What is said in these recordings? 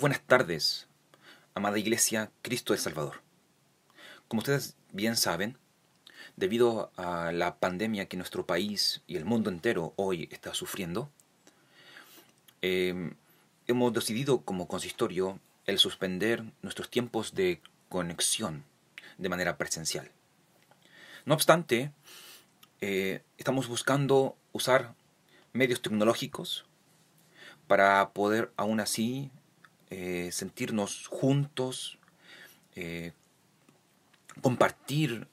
buenas tardes, amada Iglesia Cristo el Salvador. Como ustedes bien saben, debido a la pandemia que nuestro país y el mundo entero hoy está sufriendo, em, hemos decidido como consistorio el suspender nuestros tiempos de conexión de manera presencial. No obstante, eh, estamos buscando usar medios tecnológicos para poder aún así eh, sentirnos juntos, eh, compartir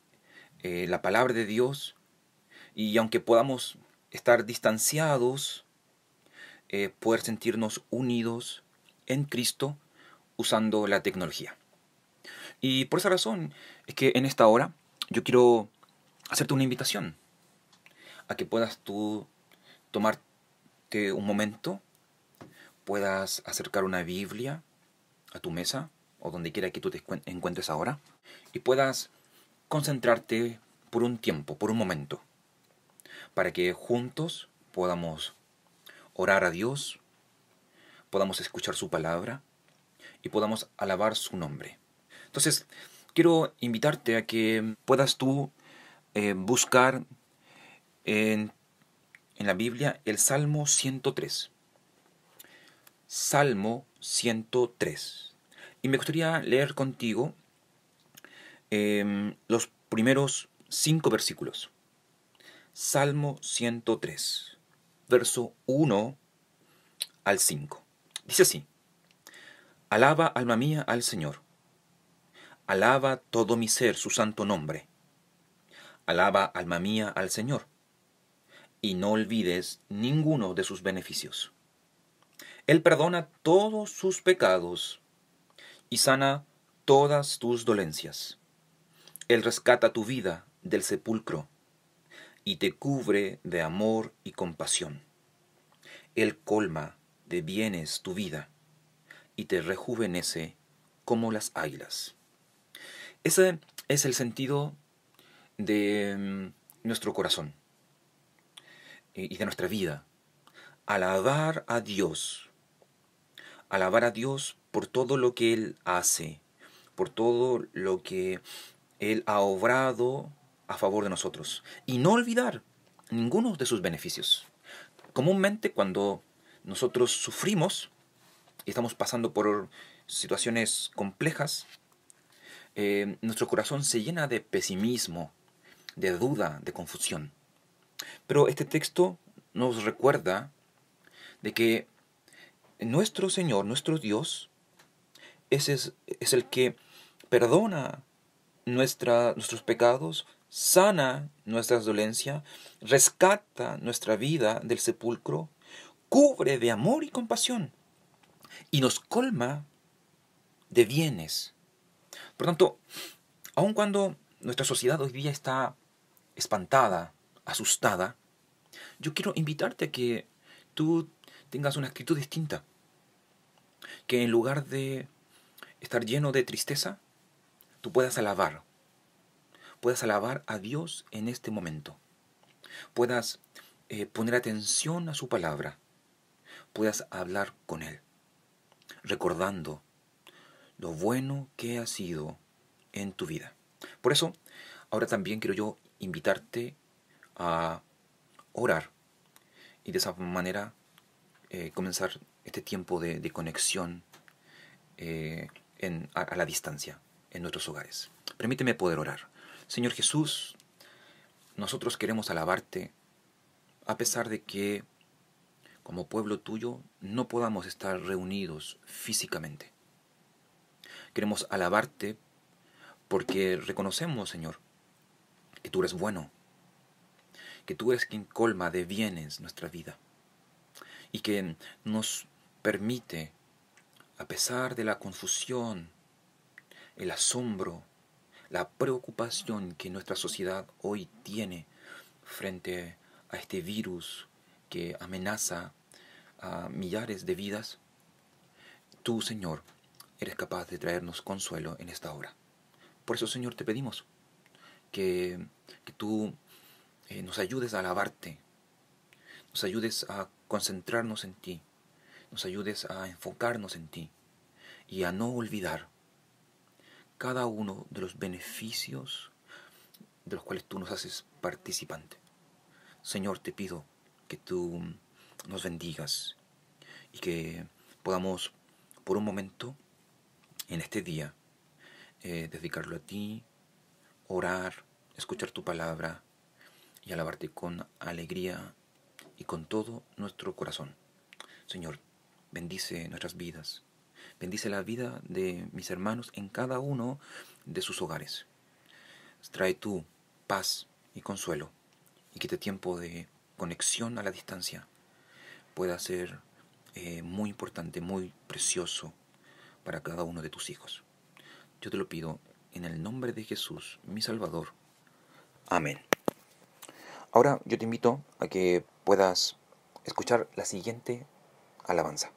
eh, la palabra de Dios y aunque podamos estar distanciados, poder sentirnos unidos en Cristo usando la tecnología. Y por esa razón es que en esta hora yo quiero hacerte una invitación a que puedas tú tomarte un momento puedas acercar una Biblia a tu mesa o donde quiera que tú te encuentres ahora y puedas concentrarte por un tiempo, por un momento, para que juntos podamos orar a Dios, podamos escuchar su palabra y podamos alabar su nombre. Entonces, quiero invitarte a que puedas tú eh, buscar en, en la Biblia el Salmo 103. Salmo 103. Y me gustaría leer contigo em, los primeros cinco versículos. Salmo 103, verso 1 al 5. Dice así, Alaba alma mía al Señor. Alaba todo mi ser su santo nombre. Alaba alma mía al Señor. Y no olvides ninguno de sus beneficios él perdona todos sus pecados y sana todas tus dolencias. Él rescata tu vida del sepulcro y te cubre de amor y compasión. Él colma de bienes tu vida y te rejuvenece como las águilas. Ese es el sentido de mm, nuestro corazón y de nuestra vida. Alabar a Dios alabar a Dios por todo lo que Él hace, por todo lo que Él ha obrado a favor de nosotros. Y no olvidar ninguno de sus beneficios. Comúnmente cuando nosotros sufrimos y estamos pasando por situaciones complejas, eh, nuestro corazón se llena de pesimismo, de duda, de confusión. Pero este texto nos recuerda de que nuestro Señor, nuestro Dios, ese es, es el que perdona nuestros pecados, sana nuestras dolencias, rescata nuestra vida del sepulcro, cubre de amor y compasión y nos colma de bienes. Por tanto, aun cuando nuestra sociedad hoy día está espantada, asustada, yo quiero invitarte a que tú tengas una actitud distinta. Que en lugar de estar lleno de tristeza, tú puedas alabar. Puedas alabar a Dios en este momento. Puedas eh, poner atención a su palabra. Puedas hablar con Él. Recordando lo bueno que ha sido en tu vida. Por eso, ahora también quiero yo invitarte a orar y de esa manera eh, comenzar este tiempo de, conexión eh, a, la distancia en nuestros hogares. Permíteme poder orar. Señor Jesús, nosotros queremos alabarte a pesar de que como pueblo tuyo no podamos estar reunidos físicamente. Queremos alabarte porque reconocemos, Señor, que tú eres bueno, que tú eres quien colma de bienes nuestra vida y que nos permite, a pesar de la confusión, el asombro, la preocupación que nuestra sociedad hoy tiene frente a este virus que amenaza a millares de vidas, tú, Señor, eres capaz de traernos consuelo en esta hora. Por eso, Señor, te pedimos que, tú eh, nos ayudes a alabarte, nos ayudes a concentrarnos en ti, nos ayudes a enfocarnos en ti y a no olvidar cada uno de los beneficios de los cuales tú nos haces participante. Señor, te pido que tú nos bendigas y que podamos por un momento en este día eh, dedicarlo a ti, orar, escuchar tu palabra y alabarte con alegría y con todo nuestro corazón. Señor, bendice nuestras vidas, bendice la vida de mis hermanos en cada uno de sus hogares. Trae tú paz y consuelo y que este tiempo de conexión a la distancia pueda ser eh, muy importante, muy precioso para cada uno de tus hijos. Yo te lo pido en el nombre de Jesús, mi Salvador. Amén. Ahora yo te invito a que puedas escuchar la siguiente alabanza.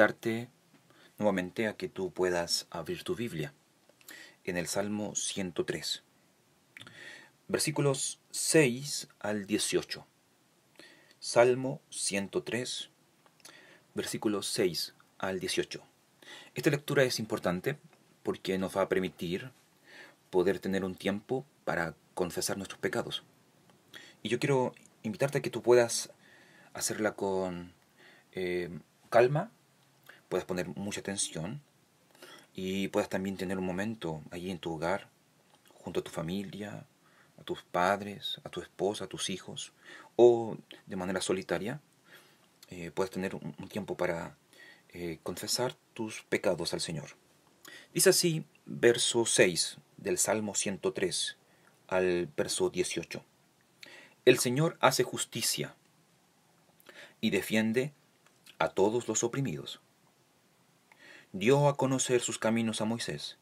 Invitarte nuevamente a que tú puedas abrir tu Biblia en el Salmo 103, versículos 6 al 18. Salmo 103, versículos 6 al 18. Esta lectura es importante porque nos va a permitir poder tener un tiempo para confesar nuestros pecados. Y yo quiero invitarte a que tú puedas hacerla con eh, calma, puedas poner mucha atención y puedas también tener un momento allí en tu hogar, junto a tu familia, a tus padres, a tu esposa, a tus hijos, o de manera solitaria, eh, puedes tener un, tiempo para eh, confesar tus pecados al Señor. Dice así, verso 6 del Salmo 103 al verso 18. El Señor hace justicia y defiende a todos los oprimidos. Dio a conocer sus caminos a Moisés.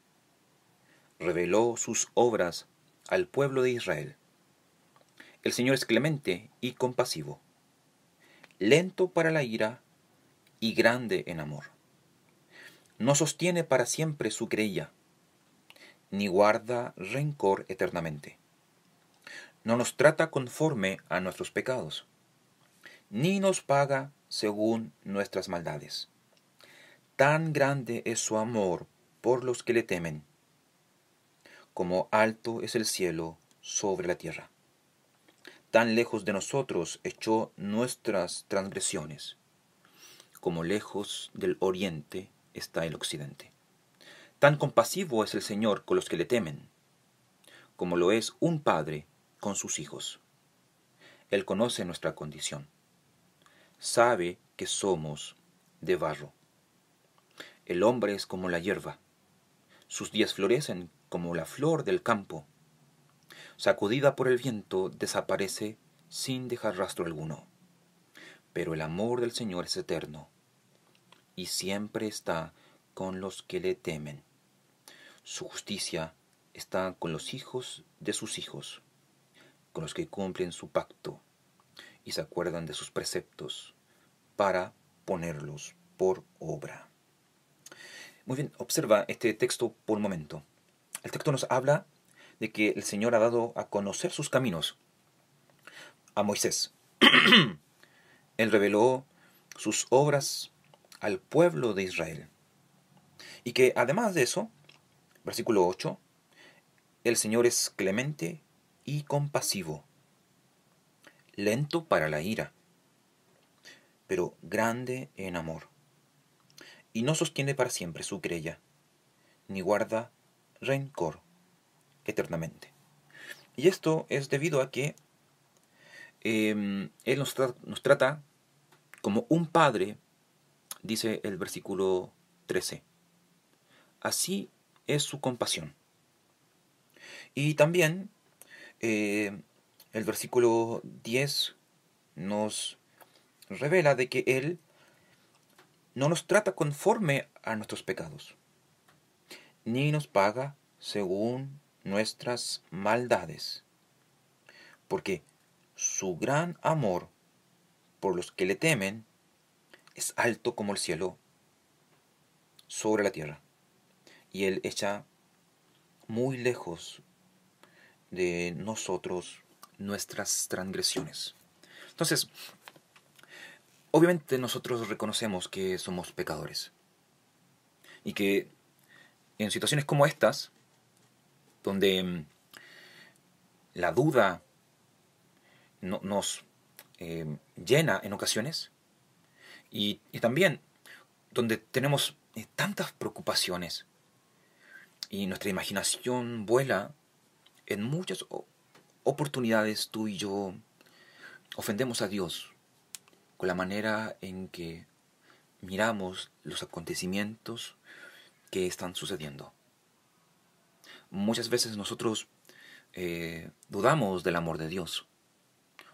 Reveló sus obras al pueblo de Israel. El Señor es clemente y compasivo, lento para la ira y grande en amor. No sostiene para siempre su creía ni guarda rencor eternamente. No nos trata conforme a nuestros pecados, ni nos paga según nuestras maldades. Tan grande es su amor por los que le temen, como alto es el cielo sobre la tierra. Tan lejos de nosotros echó nuestras transgresiones, como lejos del oriente está el occidente. Tan compasivo es el Señor con los que le temen, como lo es un padre con sus hijos. Él conoce nuestra condición. Sabe que somos de barro. El hombre es como la hierba. Sus días florecen como la flor del campo. Sacudida por el viento, desaparece sin dejar rastro alguno. Pero el amor del Señor es eterno y siempre está con los que le temen. Su justicia está con los hijos de sus hijos, con los que cumplen su pacto y se acuerdan de sus preceptos para ponerlos por obra. Muy bien, observa este texto por un momento. El texto nos habla de que el Señor ha dado a conocer sus caminos a Moisés. Él reveló sus obras al pueblo de Israel. Y que además de eso, Versículo 8. El Señor es clemente y compasivo, lento para la ira, pero grande en amor. Y no sostiene para siempre su querella, ni guarda rencor eternamente. Y esto es debido a que em, Él nos, trata como un padre, dice el versículo 13. Así es su compasión. Y también eh, el versículo 10 nos revela de que Él no nos trata conforme a nuestros pecados, ni nos paga según nuestras maldades, porque su gran amor por los que le temen es alto como el cielo sobre la tierra y Él echa muy lejos de nosotros nuestras transgresiones. Entonces, obviamente nosotros reconocemos que somos pecadores. Y que en situaciones como estas, donde mm, la duda nos eh, llena en ocasiones y, y también donde tenemos eh, tantas preocupaciones, y nuestra imaginación vuela, en muchas oportunidades tú y yo ofendemos a Dios con la manera en que miramos los acontecimientos que están sucediendo. Muchas veces nosotros eh, dudamos del amor de Dios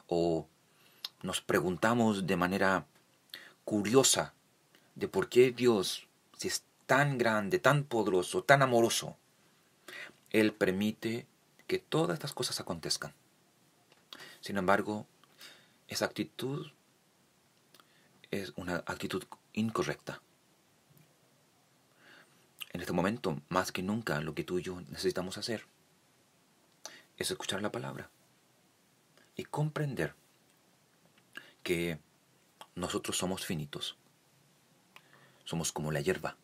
o nos preguntamos de manera curiosa de por qué Dios, si es tan grande, tan poderoso, tan amoroso, Él permite que todas estas cosas acontezcan. Sin embargo, esa actitud es una actitud incorrecta. En este momento, más que nunca, lo que tú y yo necesitamos hacer es escuchar la palabra y comprender que nosotros somos finitos, somos como la hierba,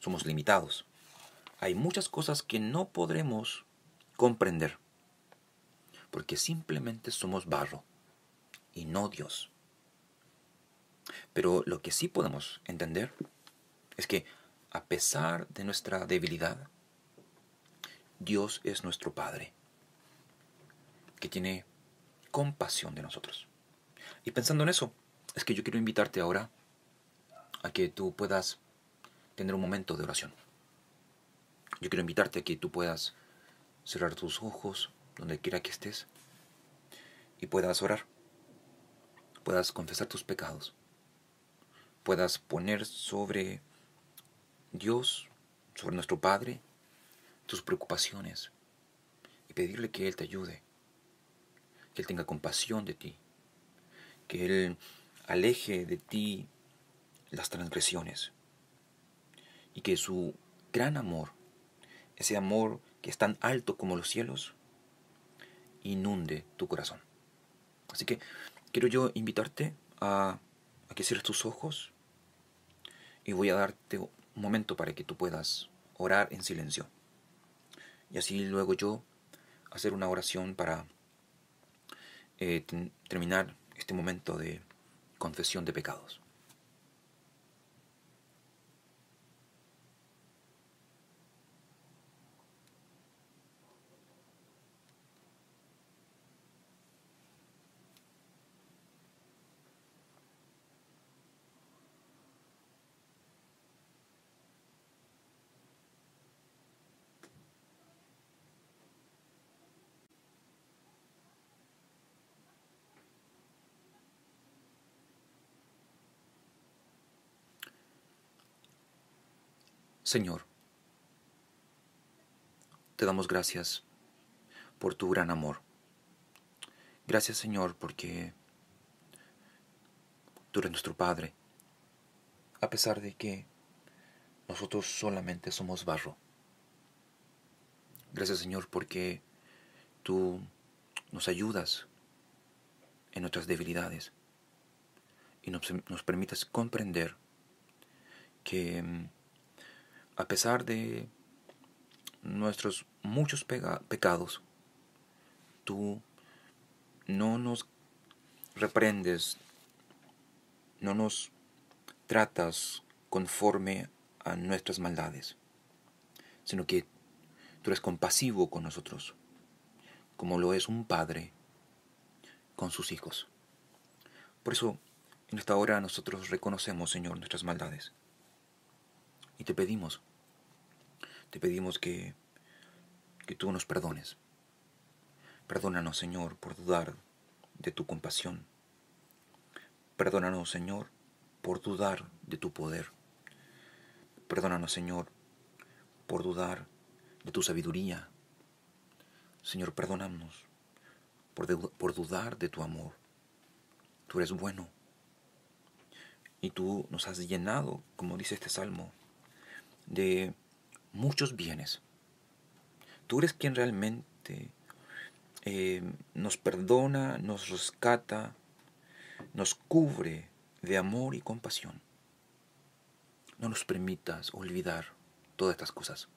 somos limitados. Hay muchas cosas que no podremos comprender, porque simplemente somos barro y no Dios. Pero lo que sí podemos entender es que a pesar de nuestra debilidad, Dios es nuestro Padre, que tiene compasión de nosotros. Y pensando en eso, es que yo quiero invitarte ahora a que tú puedas tener un momento de oración. Yo quiero invitarte a que tú puedas cerrar tus ojos donde quiera que estés y puedas orar, puedas confesar tus pecados, puedas poner sobre Dios, sobre nuestro Padre, tus preocupaciones y pedirle que Él te ayude, que Él tenga compasión de ti, que Él aleje de ti las transgresiones y que su gran amor, ese amor que es tan alto como los cielos, inunde tu corazón. Así que quiero yo invitarte a, que cierres tus ojos y voy a darte un momento para que tú puedas orar en silencio. Y así luego yo hacer una oración para eh, terminar este momento de confesión de pecados. Señor, te damos gracias por tu gran amor. Gracias Señor porque tú eres nuestro Padre, a pesar de que nosotros solamente somos barro. Gracias Señor porque tú nos ayudas en nuestras debilidades y nos, nos permites comprender que mm, a pesar de nuestros muchos pecados, tú no nos reprendes, no nos tratas conforme a nuestras maldades, sino que tú eres compasivo con nosotros, como lo es un padre con sus hijos. Por eso, en esta hora nosotros reconocemos, Señor, nuestras maldades y te pedimos, te pedimos que, que tú nos perdones. Perdónanos, Señor, por dudar de tu compasión. Perdónanos, Señor, por dudar de tu poder. Perdónanos, Señor, por dudar de tu sabiduría. Señor, perdónanos por, por dudar de tu amor. Tú eres bueno. Y tú nos has llenado, como dice este salmo, de muchos bienes. Tú eres quien realmente eh, nos perdona, nos rescata, nos cubre de amor y compasión. No nos permitas olvidar todas estas cosas.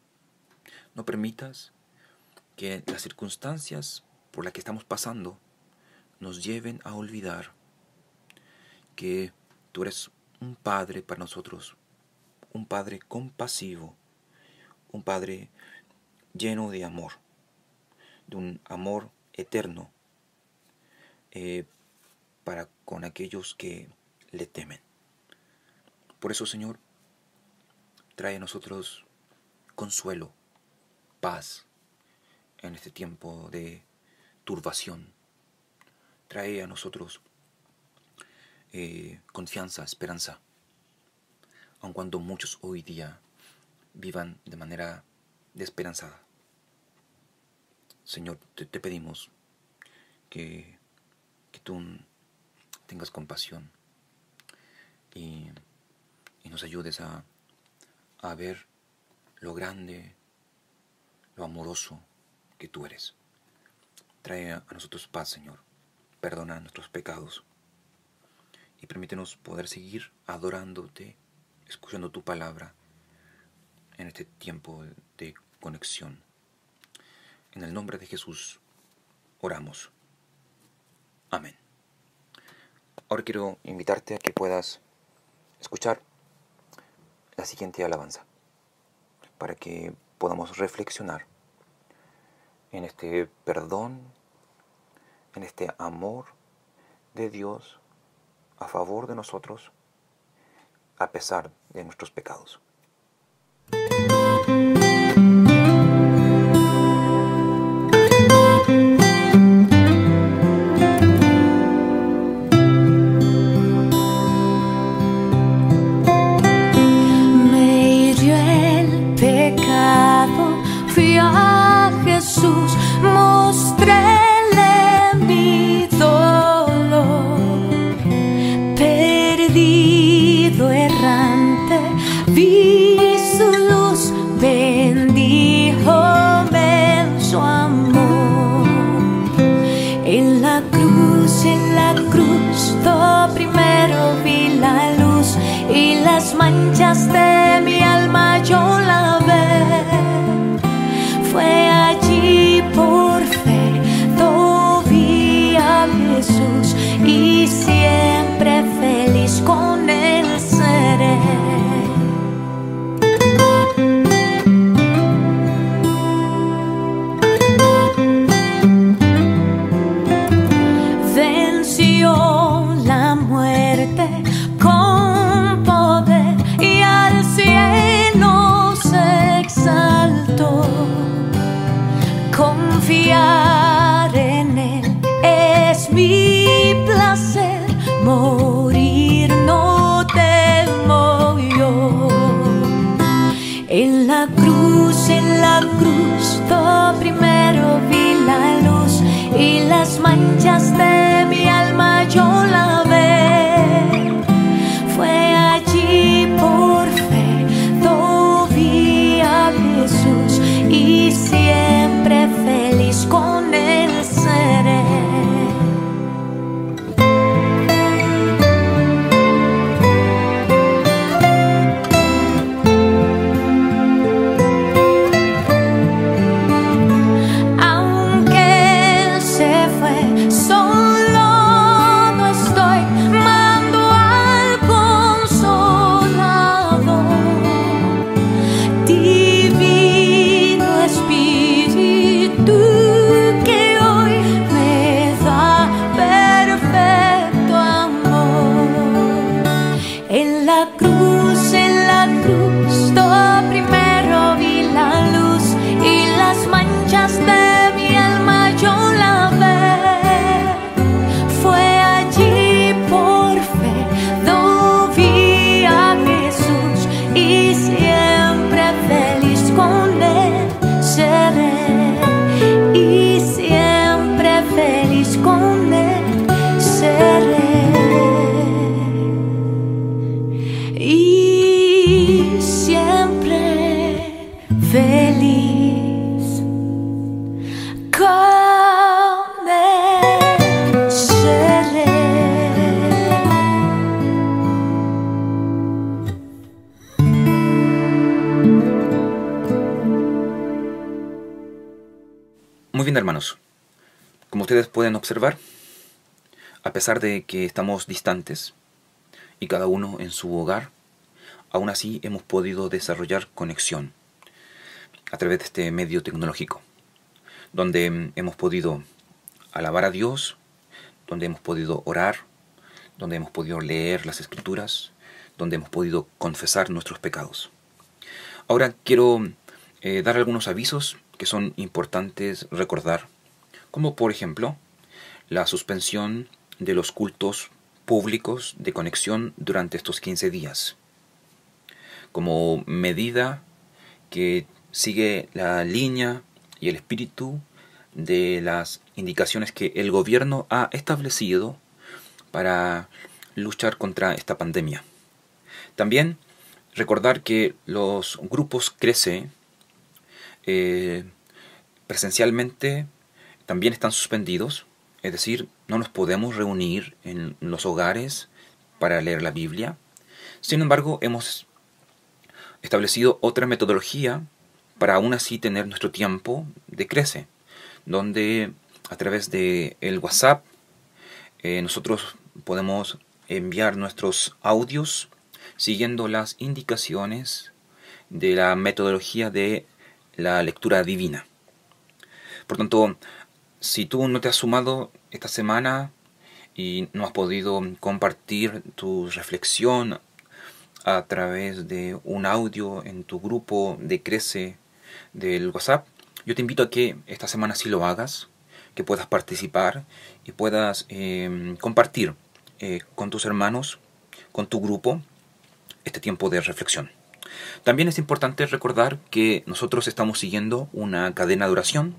No permitas que las circunstancias por las que estamos pasando nos lleven a olvidar que tú eres un Padre para nosotros un Padre compasivo, un Padre lleno de amor, de un amor eterno eh, para con aquellos que le temen. Por eso, Señor, trae a nosotros consuelo, paz en este tiempo de turbación. Trae a nosotros eh, confianza, esperanza aun cuando muchos hoy día vivan de manera desesperanzada. Señor, te, pedimos que que, tú tengas compasión y, y nos ayudes a, a ver lo grande, lo amoroso que tú eres. Trae a nosotros paz, Señor. Perdona nuestros pecados y permítenos poder seguir adorándote, escuchando tu palabra en este tiempo de conexión. En el nombre de Jesús oramos. Amén. Ahora quiero invitarte a que puedas escuchar la siguiente alabanza para que podamos reflexionar en este perdón, en este amor de Dios a favor de nosotros a pesar de nuestros pecados. A pesar de que estamos distantes y cada uno en su hogar, aún así hemos podido desarrollar conexión a través de este medio tecnológico, donde hemos podido alabar a Dios, donde hemos podido orar, donde hemos podido leer las escrituras, donde hemos podido confesar nuestros pecados. Ahora quiero eh, dar algunos avisos que son importantes recordar, como por ejemplo la suspensión de los cultos públicos de conexión durante estos 15 días, como medida que sigue la línea y el espíritu de las indicaciones que el gobierno ha establecido para luchar contra esta pandemia. También recordar que los grupos crece eh, presencialmente también están suspendidos, es decir, no nos podemos reunir en los hogares para leer la Biblia. Sin embargo, hemos establecido otra metodología para aún así tener nuestro tiempo de crece, donde a través de el WhatsApp eh, nosotros podemos enviar nuestros audios siguiendo las indicaciones de la metodología de la lectura divina. Por tanto, si tú no te has sumado esta semana y no has podido compartir tu reflexión a través de un audio en tu grupo de Crece del WhatsApp, yo te invito a que esta semana sí lo hagas, que puedas participar y puedas em, compartir eh, con tus hermanos, con tu grupo, este tiempo de reflexión. También es importante recordar que nosotros estamos siguiendo una cadena de oración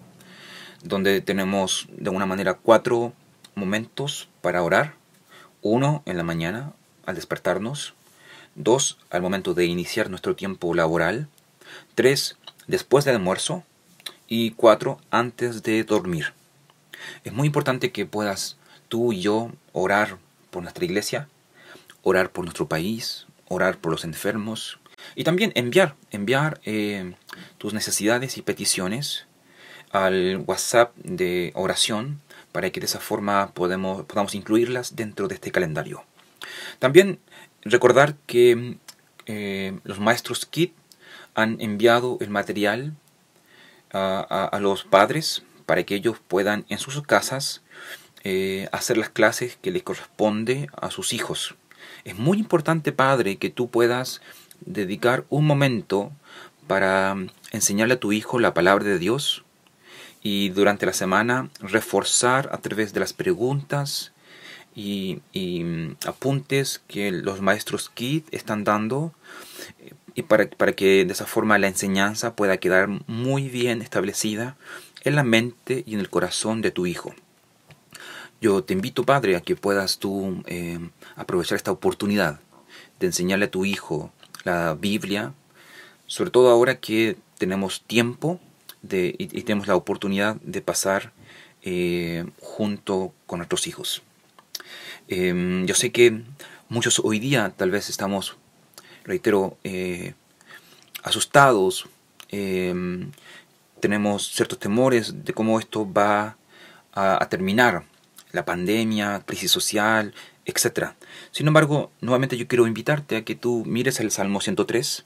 donde tenemos de una manera cuatro momentos para orar. Uno en la mañana al despertarnos. Dos al momento de iniciar nuestro tiempo laboral. Tres después del almuerzo. Y cuatro antes de dormir. Es muy importante que puedas tú y yo orar por nuestra iglesia, orar por nuestro país, orar por los enfermos y también enviar, enviar eh, tus necesidades y peticiones al WhatsApp de oración para que de esa forma podamos incluirlas dentro de este calendario. También recordar que eh, los maestros KIT han enviado el material a, a, los padres para que ellos puedan en sus casas eh, hacer las clases que les corresponde a sus hijos. Es muy importante, padre, que tú puedas dedicar un momento para enseñarle a tu hijo la palabra de Dios, y durante la semana reforzar a través de las preguntas y, mm, apuntes que los maestros KIT están dando y para, para que de esa forma la enseñanza pueda quedar muy bien establecida en la mente y en el corazón de tu hijo. Yo te invito, Padre, a que puedas tú eh, aprovechar esta oportunidad de enseñarle a tu hijo la Biblia, sobre todo ahora que tenemos tiempo y, tenemos la oportunidad de pasar eh, junto con nuestros hijos. Em, yo sé que muchos hoy día tal vez estamos, reitero, eh, asustados, em, tenemos ciertos temores de cómo esto va a, a terminar, la pandemia, crisis social, etc. Sin embargo, nuevamente yo quiero invitarte a que tú mires el Salmo 103,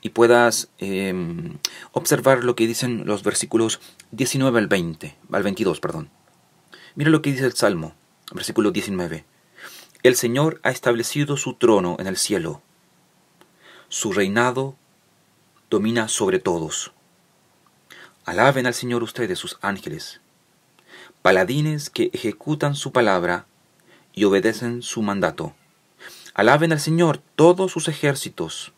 y puedas em, observar lo que dicen los versículos 19 al 20, al 22, perdón. Mira lo que dice el Salmo, versículo 19. El Señor ha establecido su trono en el cielo. Su reinado domina sobre todos. Alaben al Señor ustedes, sus ángeles, paladines que ejecutan su palabra y obedecen su mandato. Alaben al Señor todos sus ejércitos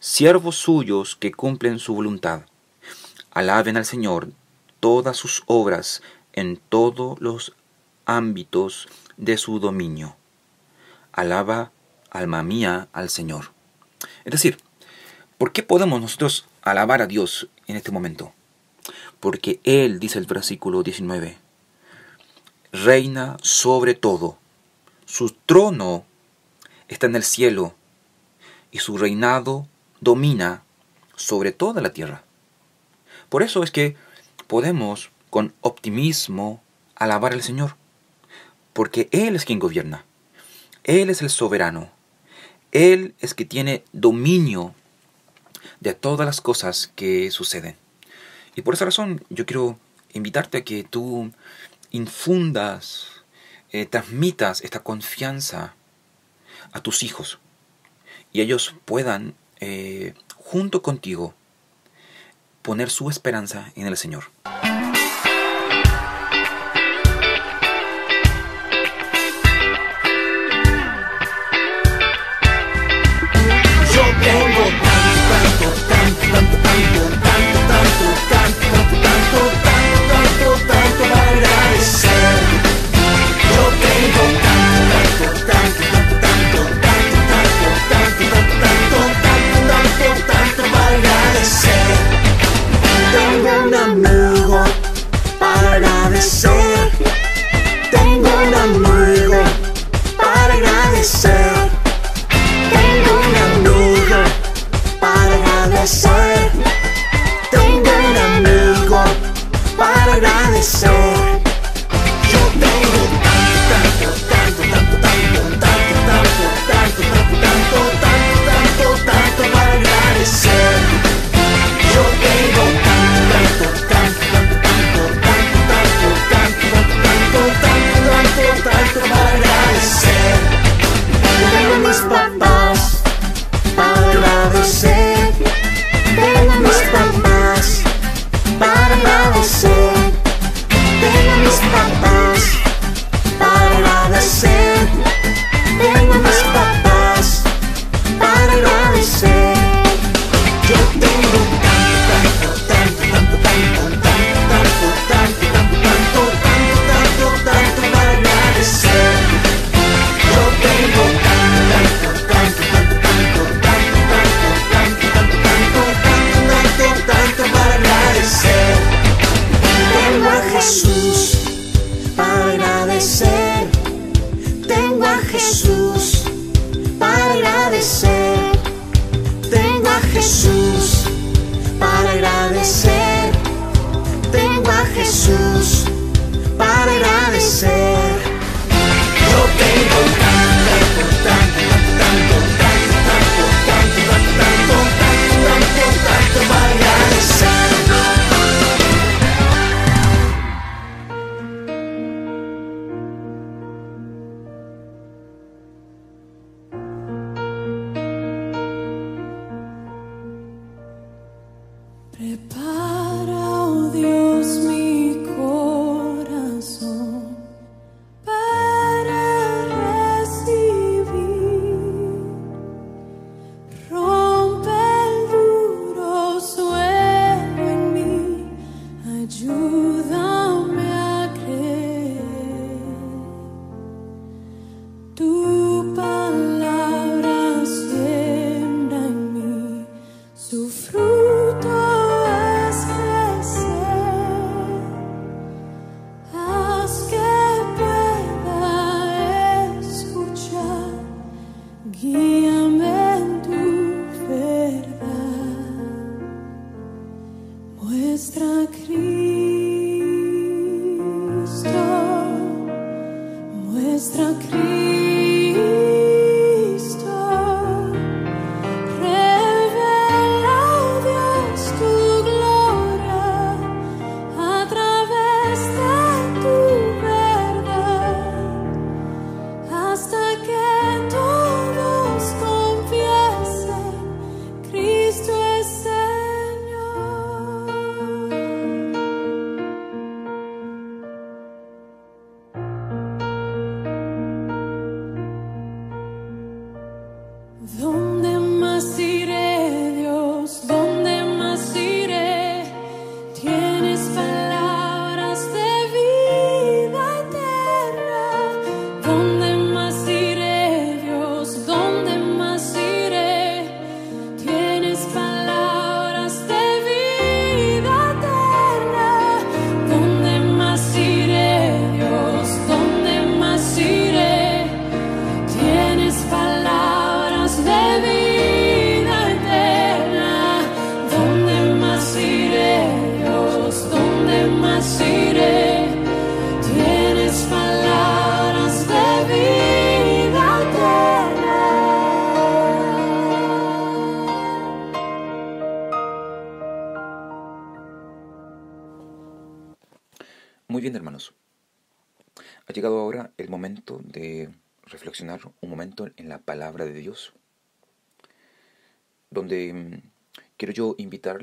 siervos suyos que cumplen su voluntad. Alaben al Señor todas sus obras en todos los ámbitos de su dominio. Alaba, alma mía, al Señor. Es decir, ¿por qué podemos nosotros alabar a Dios en este momento? Porque Él, dice el versículo 19, reina sobre todo. Su trono está en el cielo y su reinado domina sobre toda la tierra. Por eso es que podemos con optimismo alabar al Señor, porque Él es quien gobierna, Él es el soberano, Él es que tiene dominio de todas las cosas que suceden. Y por esa razón yo quiero invitarte a que tú infundas, eh, transmitas esta confianza a tus hijos y ellos puedan eh, junto contigo, poner su esperanza en el Señor. Tengo un amigo para agradecer. Tengo un amigo para agradecer. Tengo un amigo para agradecer.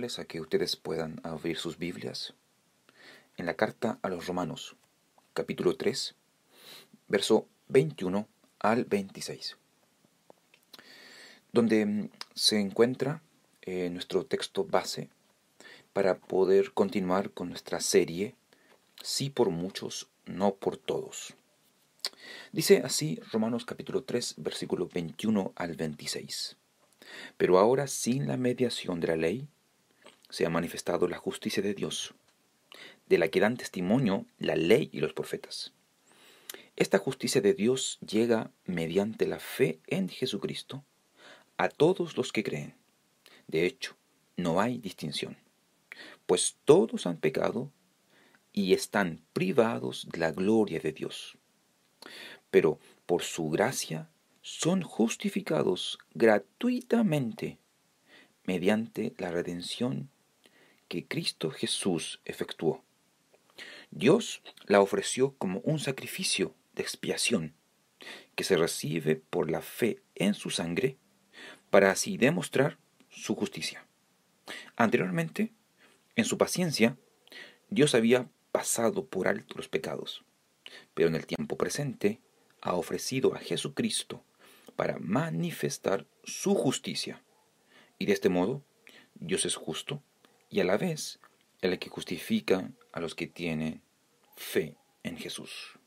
a que ustedes puedan abrir sus Biblias en la carta a los Romanos, capítulo 3, verso 21 al 26, donde mm, se encuentra eh, nuestro texto base para poder continuar con nuestra serie, sí por muchos, no por todos. Dice así Romanos capítulo 3, versículo 21 al 26. Pero ahora sin la mediación de la ley, se ha manifestado la justicia de Dios, de la que dan testimonio la ley y los profetas. Esta justicia de Dios llega mediante la fe en Jesucristo a todos los que creen. De hecho, no hay distinción, pues todos han pecado y están privados de la gloria de Dios. Pero por su gracia son justificados gratuitamente mediante la redención que Cristo Jesús efectuó. Dios la ofreció como un sacrificio de expiación que se recibe por la fe en su sangre para así demostrar su justicia. Anteriormente, en su paciencia, Dios había pasado por alto los pecados, pero en el tiempo presente ha ofrecido a Jesucristo para manifestar su justicia. Y de este modo, Dios es justo y a la vez el que justifica a los que tienen fe en Jesús.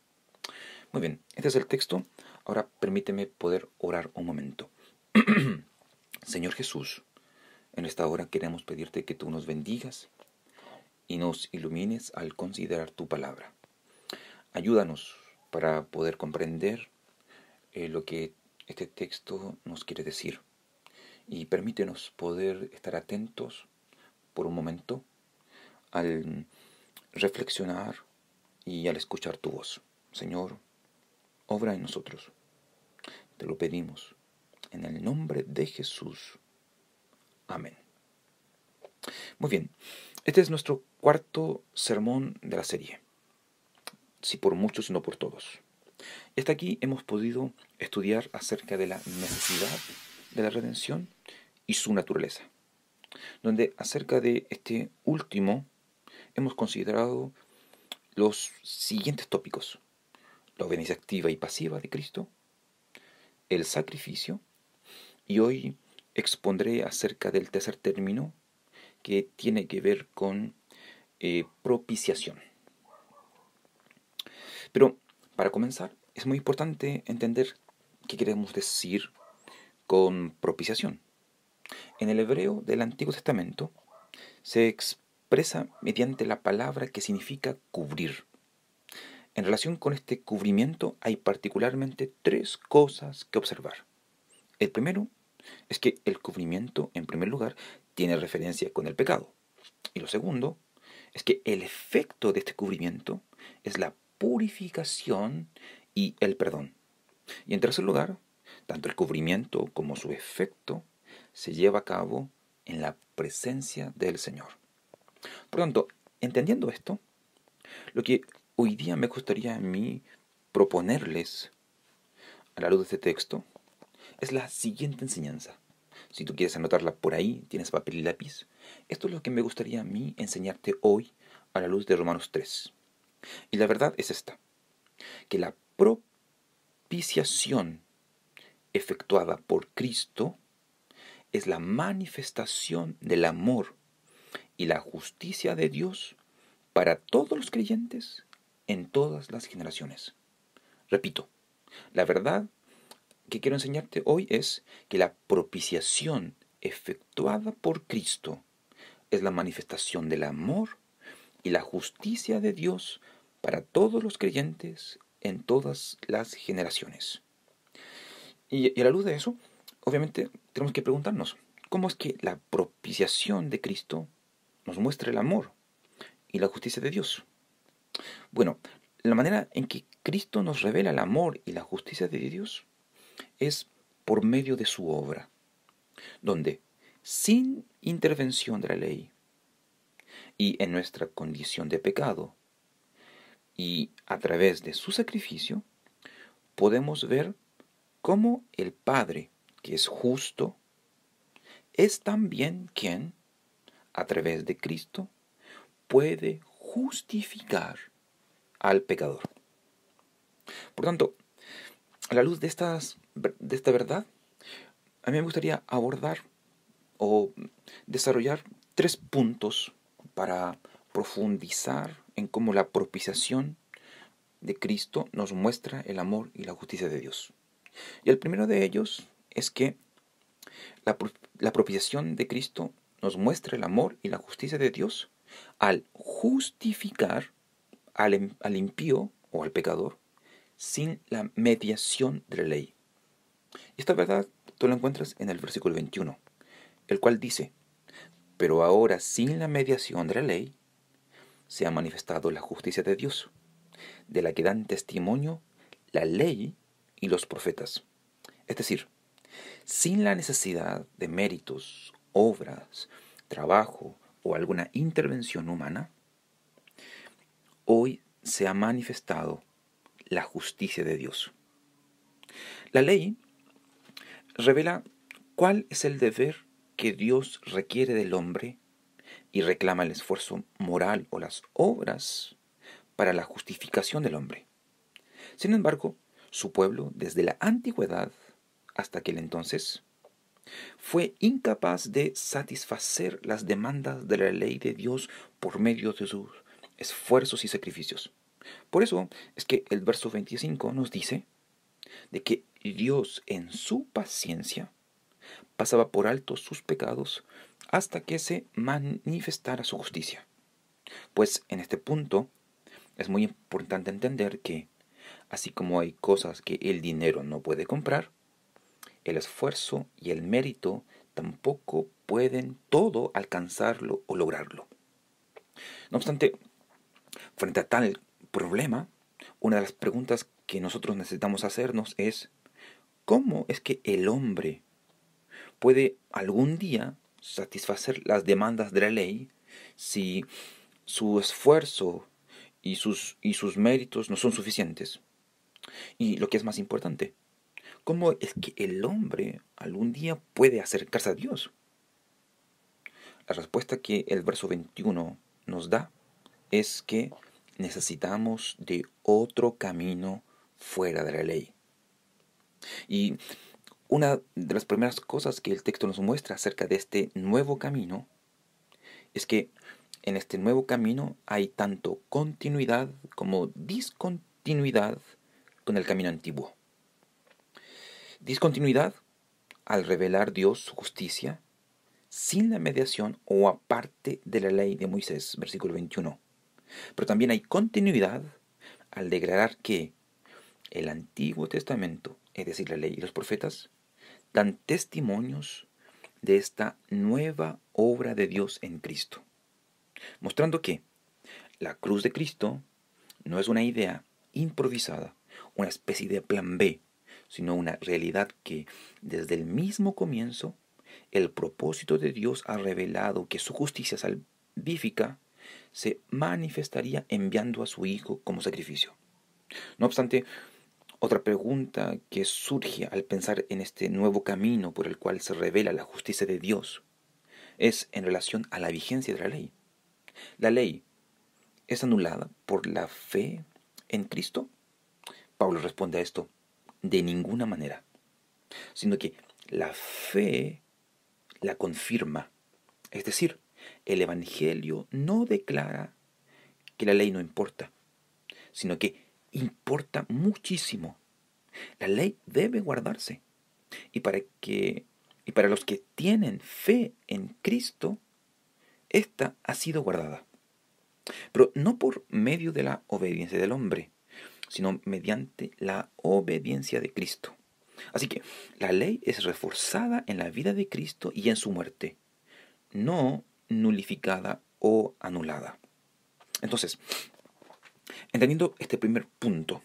Muy bien, este es el texto. Ahora permíteme poder orar un momento. Señor Jesús, en esta hora queremos pedirte que tú nos bendigas y nos ilumines al considerar tu palabra. Ayúdanos para poder comprender eh, lo que este texto nos quiere decir y permítenos poder estar atentos por un momento al reflexionar y al escuchar tu voz. Señor, obra en nosotros. Te lo pedimos en el nombre de Jesús. Amén. Muy bien, este es nuestro cuarto sermón de la serie. Si por muchos, no por todos. Hasta aquí hemos podido estudiar acerca de la necesidad de la redención y su naturaleza, donde acerca de este último hemos considerado los siguientes tópicos. La obediencia activa y pasiva de Cristo, el sacrificio, y hoy expondré acerca del tercer término que tiene que ver con eh, propiciación. Pero para comenzar, es muy importante entender qué queremos decir con propiciación. En el hebreo del Antiguo Testamento se expresa mediante la palabra que significa cubrir. En relación con este cubrimiento hay particularmente tres cosas que observar. El primero es que el cubrimiento, en primer lugar, tiene referencia con el pecado. Y lo segundo es que el efecto de este cubrimiento es la purificación y el perdón. Y en tercer lugar, tanto el cubrimiento como su efecto se lleva a cabo en la presencia del Señor. Por tanto, entendiendo esto, lo que hoy día me gustaría a mí proponerles a la luz de este texto es la siguiente enseñanza. Si tú quieres anotarla por ahí, tienes papel y lápiz. Esto es lo que me gustaría a mí enseñarte hoy a la luz de Romanos 3. Y la verdad es esta, que la propiciación efectuada por Cristo es la manifestación del amor y la justicia de Dios para todos los creyentes en todas las generaciones. Repito, la verdad que quiero enseñarte hoy es que la propiciación efectuada por Cristo es la manifestación del amor y la justicia de Dios para todos los creyentes en todas las generaciones. Y, a la luz de eso, obviamente tenemos que preguntarnos, ¿cómo es que la propiciación de Cristo nos muestra el amor y la justicia de Dios? Bueno, la manera en que Cristo nos revela el amor y la justicia de Dios es por medio de su obra, donde sin intervención de la ley y en nuestra condición de pecado y a través de su sacrificio, podemos ver cómo el Padre, que es justo, es también quien, a través de Cristo, puede justificar al pecador. Por tanto, a la luz de, estas, de esta verdad, a mí me gustaría abordar o desarrollar tres puntos para profundizar en cómo la propiciación de Cristo nos muestra el amor y la justicia de Dios. Y el primero de ellos es que la, la propiciación de Cristo nos muestra el amor y la justicia de Dios al justificar al, al impío o al pecador sin la mediación de la ley. Esta verdad tú la encuentras en el versículo 21, el cual dice, pero ahora sin la mediación de la ley se ha manifestado la justicia de Dios, de la que dan testimonio la ley y los profetas. Es decir, sin la necesidad de méritos, obras, trabajo o alguna intervención humana, hoy se ha manifestado la justicia de Dios. La ley revela cuál es el deber que Dios requiere del hombre y reclama el esfuerzo moral o las obras para la justificación del hombre. Sin embargo, su pueblo, desde la antigüedad hasta aquel entonces, fue incapaz de satisfacer las demandas de la ley de Dios por medio de sus esfuerzos y sacrificios. Por eso es que el verso 25 nos dice de que Dios en su paciencia pasaba por alto sus pecados hasta que se manifestara su justicia. Pues en este punto es muy importante entender que, así como hay cosas que el dinero no puede comprar, el esfuerzo y el mérito tampoco pueden todo alcanzarlo o lograrlo. No obstante, frente a tal problema, una de las preguntas que nosotros necesitamos hacernos es, ¿cómo es que el hombre puede algún día satisfacer las demandas de la ley si su esfuerzo y sus, y sus méritos no son suficientes? Y lo que es más importante, ¿cómo es que el hombre algún día puede acercarse a Dios? La respuesta que el verso 21 nos da es que necesitamos de otro camino fuera de la ley. Y una de las primeras cosas que el texto nos muestra acerca de este nuevo camino es que en este nuevo camino hay tanto continuidad como discontinuidad con el camino antiguo. Discontinuidad al revelar Dios su justicia sin la mediación o aparte de la ley de Moisés, versículo 21. Pero también hay continuidad al declarar que el Antiguo Testamento, es decir, la ley y los profetas, dan testimonios de esta nueva obra de Dios en Cristo, mostrando que la cruz de Cristo no es una idea improvisada, una especie de plan B, sino una realidad que desde el mismo comienzo el propósito de Dios ha revelado que su justicia salvífica se manifestaría enviando a su Hijo como sacrificio. No obstante, otra pregunta que surge al pensar en este nuevo camino por el cual se revela la justicia de Dios es en relación a la vigencia de la ley. ¿La ley es anulada por la fe en Cristo? Pablo responde a esto de ninguna manera, sino que la fe la confirma. Es decir, el Evangelio no declara que la ley no importa, sino que importa muchísimo. La ley debe guardarse. Y para que y para los que tienen fe en Cristo, esta ha sido guardada. Pero no por medio de la obediencia del hombre, sino mediante la obediencia de Cristo. Así que la ley es reforzada en la vida de Cristo y en su muerte, no nulificada o anulada. Entonces, entendiendo este primer punto,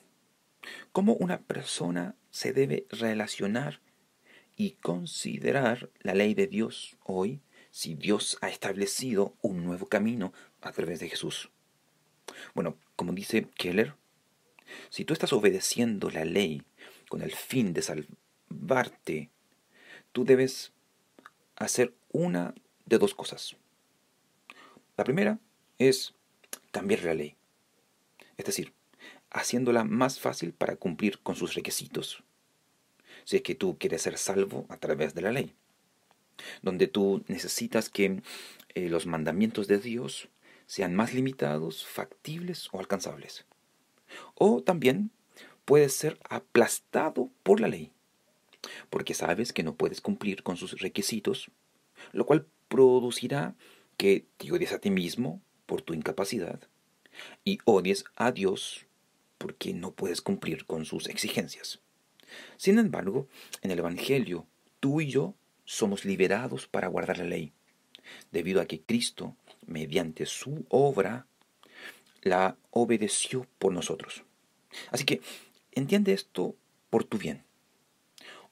cómo una persona se debe relacionar y considerar la ley de Dios hoy si Dios ha establecido un nuevo camino a través de Jesús. Bueno, como dice Keller, si tú estás obedeciendo la ley con el fin de salvarte, tú debes hacer una de dos cosas. La primera es cambiar la ley, es decir, haciéndola más fácil para cumplir con sus requisitos. Si es que tú quieres ser salvo a través de la ley, donde tú necesitas que eh, los mandamientos de Dios sean más limitados, factibles o alcanzables. O también puedes ser aplastado por la ley, porque sabes que no puedes cumplir con sus requisitos, lo cual producirá que te odies a ti mismo por tu incapacidad y odies a Dios porque no puedes cumplir con sus exigencias. Sin embargo, en el Evangelio, tú y yo somos liberados para guardar la ley, debido a que Cristo, mediante su obra, la obedeció por nosotros. Así que entiende esto por tu bien.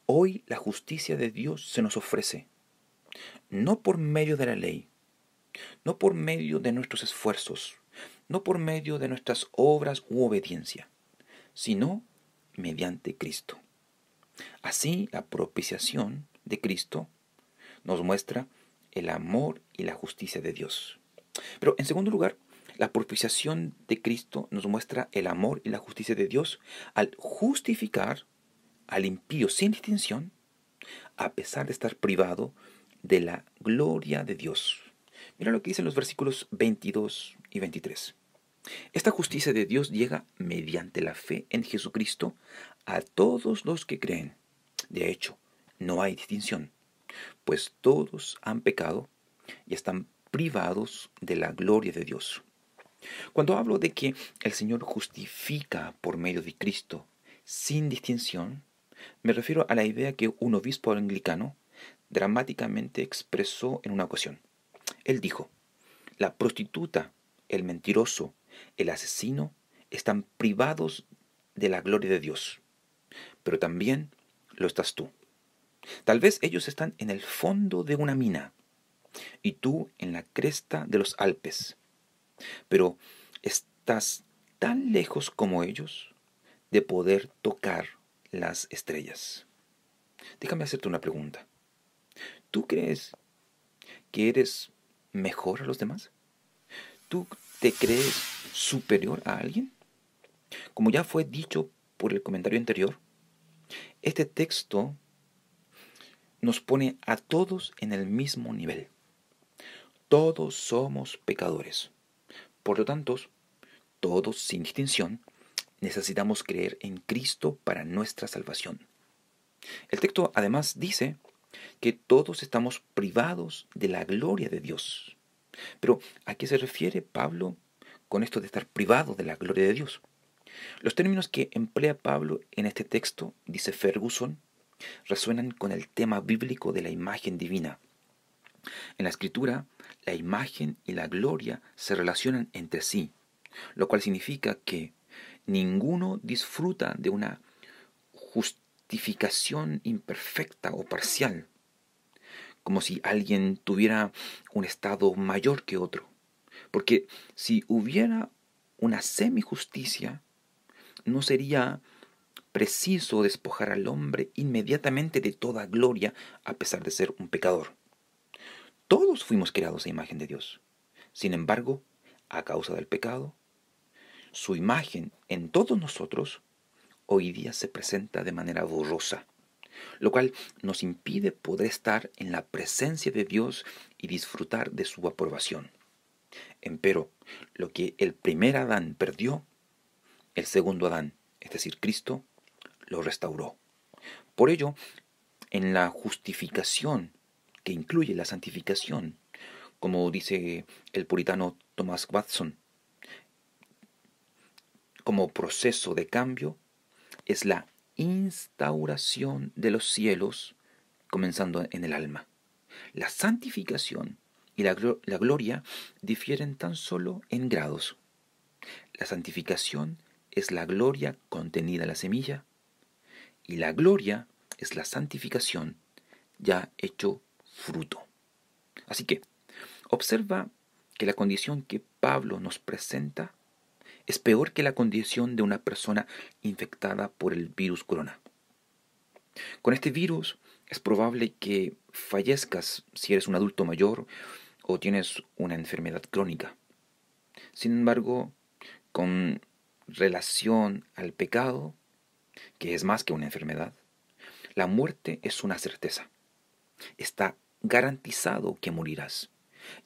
Hoy la justicia de Dios se nos ofrece, no por medio de la ley, no por medio de nuestros esfuerzos, no por medio de nuestras obras u obediencia, sino mediante Cristo. Así la propiciación de Cristo nos muestra el amor y la justicia de Dios. Pero en segundo lugar, la propiciación de Cristo nos muestra el amor y la justicia de Dios al justificar al impío sin distinción, a pesar de estar privado de la gloria de Dios. Mira lo que dicen los versículos 22 y 23. Esta justicia de Dios llega mediante la fe en Jesucristo a todos los que creen. De hecho, no hay distinción, pues todos han pecado y están privados de la gloria de Dios. Cuando hablo de que el Señor justifica por medio de Cristo sin distinción, me refiero a la idea que un obispo anglicano dramáticamente expresó en una ocasión. Él dijo, la prostituta, el mentiroso, el asesino están privados de la gloria de Dios, pero también lo estás tú. Tal vez ellos están en el fondo de una mina y tú en la cresta de los Alpes, pero estás tan lejos como ellos de poder tocar las estrellas. Déjame hacerte una pregunta. ¿Tú crees que eres mejor a los demás? ¿Tú te crees superior a alguien? Como ya fue dicho por el comentario anterior, este texto nos pone a todos en el mismo nivel. Todos somos pecadores. Por lo tanto, todos sin distinción necesitamos creer en Cristo para nuestra salvación. El texto además dice que todos estamos privados de la gloria de Dios. Pero ¿a qué se refiere Pablo con esto de estar privado de la gloria de Dios? Los términos que emplea Pablo en este texto, dice Ferguson, resuenan con el tema bíblico de la imagen divina. En la escritura, la imagen y la gloria se relacionan entre sí, lo cual significa que ninguno disfruta de una justificación imperfecta o parcial, como si alguien tuviera un estado mayor que otro. Porque si hubiera una semi-justicia, no sería preciso despojar al hombre inmediatamente de toda gloria a pesar de ser un pecador. Todos fuimos creados a imagen de Dios. Sin embargo, a causa del pecado, su imagen en todos nosotros hoy día se presenta de manera borrosa, lo cual nos impide poder estar en la presencia de Dios y disfrutar de su aprobación. Empero, lo que el primer Adán perdió, el segundo Adán, es decir, Cristo, lo restauró. Por ello, en la justificación que incluye la santificación, como dice el puritano Thomas Watson, como proceso de cambio es la instauración de los cielos comenzando en el alma. La santificación y la, la, gloria difieren tan solo en grados. La santificación es la gloria contenida en la semilla y la gloria es la santificación ya hecho fruto. Así que observa que la condición que Pablo nos presenta es peor que la condición de una persona infectada por el virus corona. Con este virus es probable que fallezcas si eres un adulto mayor o tienes una enfermedad crónica. Sin embargo, con relación al pecado, que es más que una enfermedad, la muerte es una certeza. Está garantizado que morirás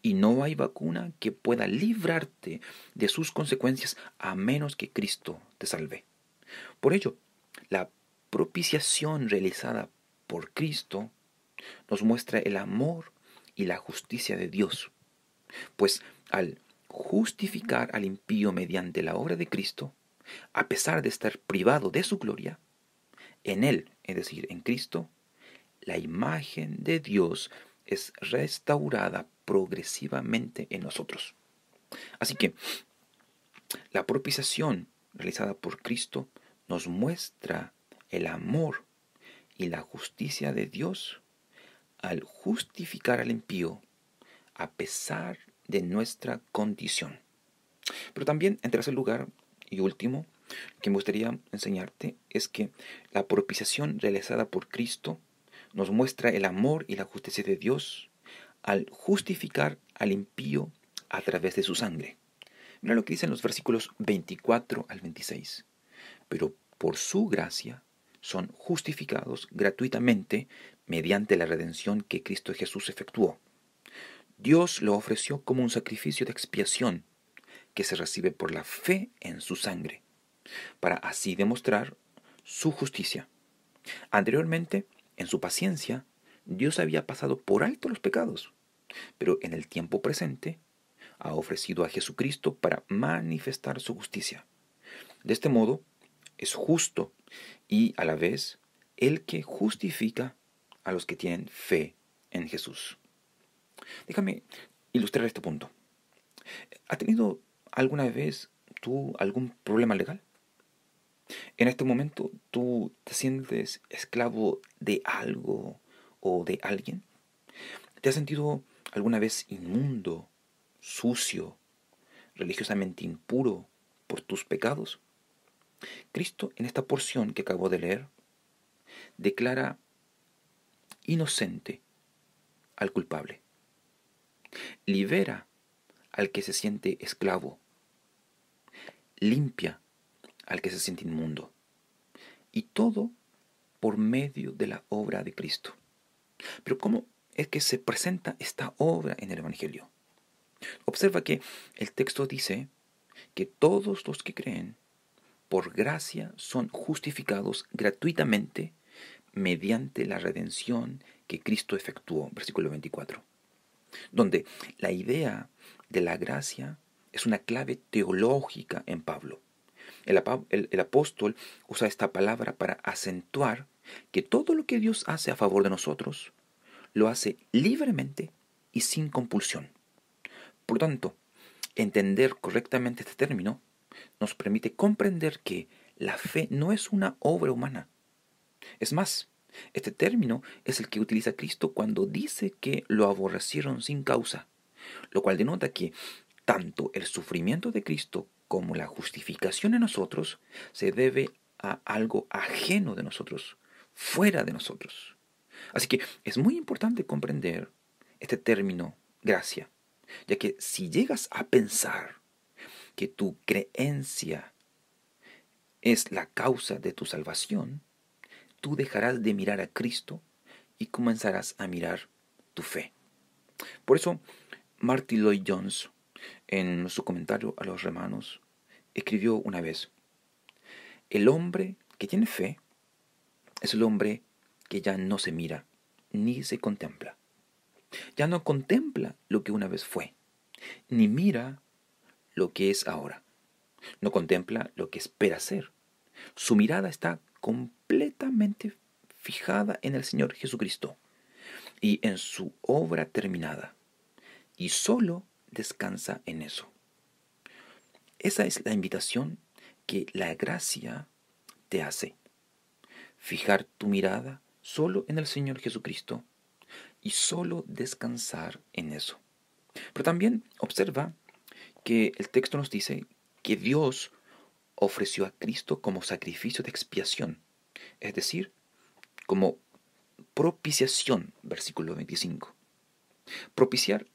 y no hay vacuna que pueda librarte de sus consecuencias a menos que Cristo te salve. Por ello, la propiciación realizada por Cristo nos muestra el amor y la justicia de Dios, pues al justificar al impío mediante la obra de Cristo, a pesar de estar privado de su gloria, en Él, es decir, en Cristo, la imagen de Dios es restaurada progresivamente en nosotros. Así que la propiciación realizada por Cristo nos muestra el amor y la justicia de Dios al justificar al impío a pesar de nuestra condición. Pero también, en tercer lugar y último, que me gustaría enseñarte es que la propiciación realizada por Cristo nos muestra el amor y la justicia de Dios al justificar al impío a través de su sangre. Mira lo que dicen los versículos 24 al 26. Pero por su gracia son justificados gratuitamente mediante la redención que Cristo Jesús efectuó. Dios lo ofreció como un sacrificio de expiación que se recibe por la fe en su sangre, para así demostrar su justicia. Anteriormente, en su paciencia, Dios había pasado por alto los pecados, pero en el tiempo presente ha ofrecido a Jesucristo para manifestar su justicia. De este modo, es justo y a la vez el que justifica a los que tienen fe en Jesús. Déjame ilustrar este punto. ¿Ha tenido alguna vez tú algún problema legal? En este momento tú te sientes esclavo de algo o de alguien. ¿Te has sentido alguna vez inmundo, sucio, religiosamente impuro por tus pecados? Cristo en esta porción que acabo de leer declara inocente al culpable. Libera al que se siente esclavo. Limpia al que se siente inmundo. Y todo por medio de la obra de Cristo. Pero ¿cómo es que se presenta esta obra en el Evangelio? Observa que el texto dice que todos los que creen por gracia son justificados gratuitamente mediante la redención que Cristo efectuó, versículo 24, donde la idea de la gracia es una clave teológica en Pablo. El, el, apóstol usa esta palabra para acentuar que todo lo que Dios hace a favor de nosotros, lo hace libremente y sin compulsión. Por tanto, entender correctamente este término nos permite comprender que la fe no es una obra humana. Es más, este término es el que utiliza Cristo cuando dice que lo aborrecieron sin causa, lo cual denota que tanto el sufrimiento de Cristo como la justificación en nosotros se debe a algo ajeno de nosotros, fuera de nosotros. Así que es muy importante comprender este término gracia, ya que si llegas a pensar que tu creencia es la causa de tu salvación, tú dejarás de mirar a Cristo y comenzarás a mirar tu fe. Por eso, Martin Lloyd Jones, en su comentario a los romanos, escribió una vez, el hombre que tiene fe es el hombre que ya no se mira ni se contempla. Ya no contempla lo que una vez fue, ni mira lo que es ahora. No contempla lo que espera ser. Su mirada está completamente fijada en el Señor Jesucristo y en su obra terminada. Y solo descansa en eso. Esa es la invitación que la gracia te hace. Fijar tu mirada solo en el Señor Jesucristo y solo descansar en eso. Pero también observa que el texto nos dice que Dios ofreció a Cristo como sacrificio de expiación, es decir, como propiciación, versículo 25. Propiciar,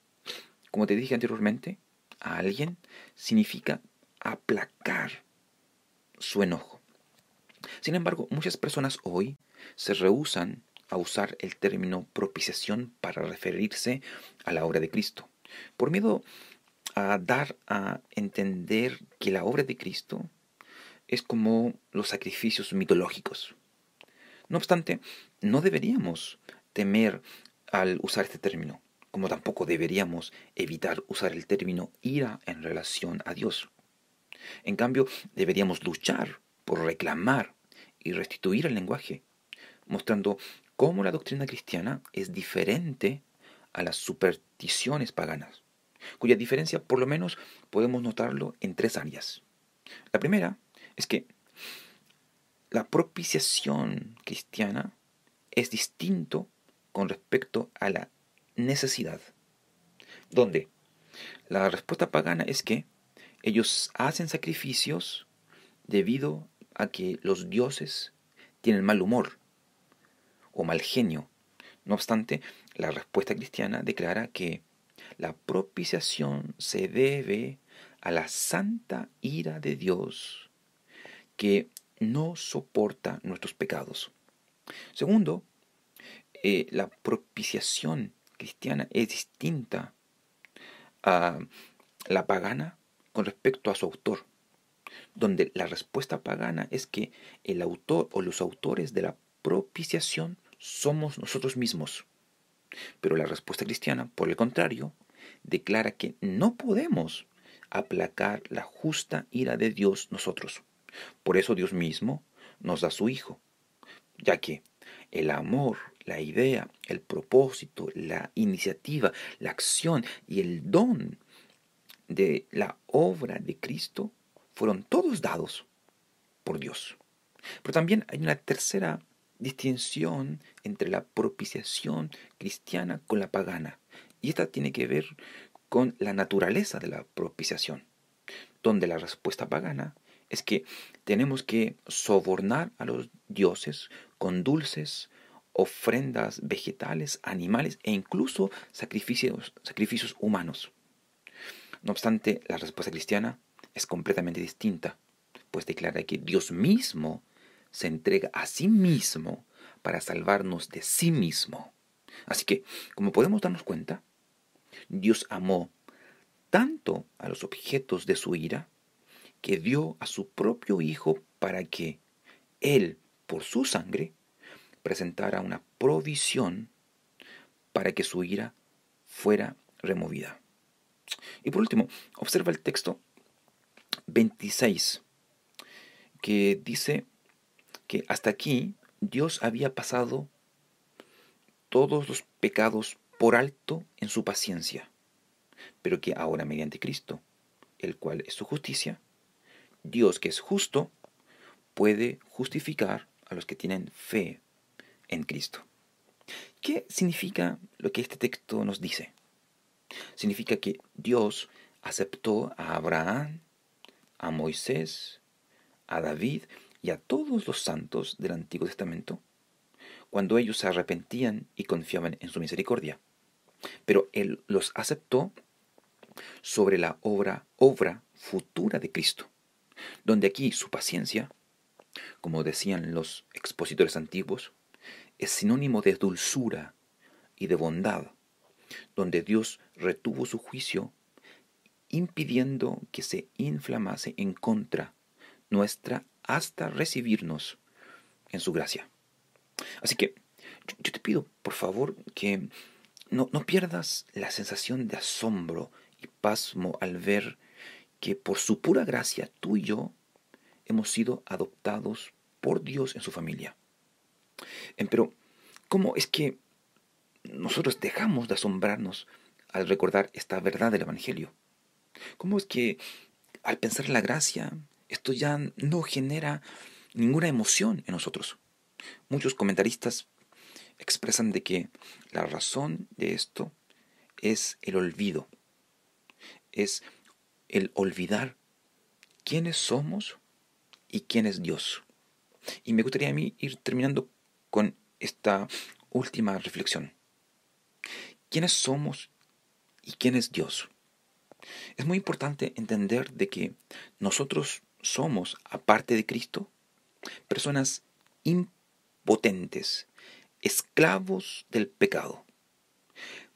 como te dije anteriormente, a alguien significa aplacar su enojo. Sin embargo, muchas personas hoy se rehusan a usar el término propiciación para referirse a la obra de Cristo, por miedo a dar a entender que la obra de Cristo es como los sacrificios mitológicos. No obstante, no deberíamos temer al usar este término, como tampoco deberíamos evitar usar el término ira en relación a Dios. En cambio, deberíamos luchar por reclamar y restituir el lenguaje, mostrando cómo la doctrina cristiana es diferente a las supersticiones paganas, cuya diferencia por lo menos podemos notarlo en tres áreas. La primera es que la propiciación cristiana es distinto con respecto a la necesidad, donde la respuesta pagana es que ellos hacen sacrificios debido a que los dioses tienen mal humor o mal genio. No obstante, la respuesta cristiana declara que la propiciación se debe a la santa ira de Dios que no soporta nuestros pecados. Segundo, eh, la propiciación cristiana es distinta a la pagana con respecto a su autor, donde la respuesta pagana es que el autor o los autores de la propiciación somos nosotros mismos. Pero la respuesta cristiana, por el contrario, declara que no podemos aplacar la justa ira de Dios nosotros. Por eso Dios mismo nos da su Hijo, ya que el amor, la idea, el propósito, la iniciativa, la acción y el don de la obra de Cristo fueron todos dados por Dios. Pero también hay una tercera distinción entre la propiciación cristiana con la pagana. Y esta tiene que ver con la naturaleza de la propiciación, donde la respuesta pagana es que tenemos que sobornar a los dioses con dulces, ofrendas vegetales, animales e incluso sacrificios, sacrificios humanos. No obstante, la respuesta cristiana es completamente distinta, pues declara que Dios mismo se entrega a sí mismo para salvarnos de sí mismo. Así que, como podemos darnos cuenta, Dios amó tanto a los objetos de su ira que dio a su propio Hijo para que Él, por su sangre, presentara una provisión para que su ira fuera removida. Y por último, observa el texto 26, que dice que hasta aquí Dios había pasado todos los pecados por alto en su paciencia, pero que ahora mediante Cristo, el cual es su justicia, Dios que es justo, puede justificar a los que tienen fe en Cristo. ¿Qué significa lo que este texto nos dice? Significa que Dios aceptó a Abraham, a Moisés, a David y a todos los santos del Antiguo Testamento cuando ellos se arrepentían y confiaban en su misericordia. Pero Él los aceptó sobre la obra, obra futura de Cristo donde aquí su paciencia, como decían los expositores antiguos, es sinónimo de dulzura y de bondad, donde Dios retuvo su juicio impidiendo que se inflamase en contra nuestra hasta recibirnos en su gracia. Así que yo te pido, por favor, que no, no pierdas la sensación de asombro y pasmo al ver que por su pura gracia tú y yo hemos sido adoptados por Dios en su familia. Pero, ¿cómo es que nosotros dejamos de asombrarnos al recordar esta verdad del Evangelio? ¿Cómo es que al pensar en la gracia, esto ya no genera ninguna emoción en nosotros? Muchos comentaristas expresan de que la razón de esto es el olvido, es el olvidar quiénes somos y quién es Dios. Y me gustaría a mí ir terminando con esta última reflexión. ¿Quiénes somos y quién es Dios? Es muy importante entender de que nosotros somos, aparte de Cristo, personas impotentes, esclavos del pecado,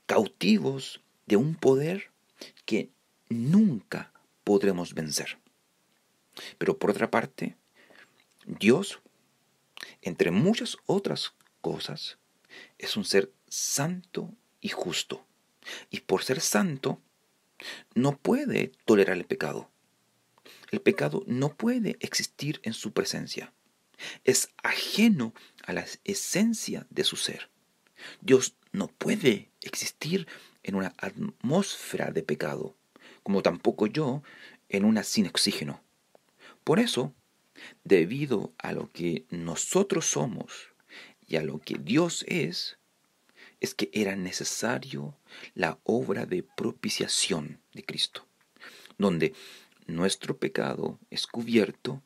cautivos de un poder que nunca podremos vencer. Pero por otra parte, Dios, entre muchas otras cosas, es un ser santo y justo, Y por ser santo, no puede tolerar el pecado. El pecado no puede existir en su presencia. Es ajeno a la esencia de su ser. Dios no puede existir en una atmósfera de pecado, como tampoco yo en una sin oxígeno. Por eso, debido a lo que nosotros somos y a lo que Dios es, es que era necesario la obra de propiciación de Cristo, donde nuestro pecado es cubierto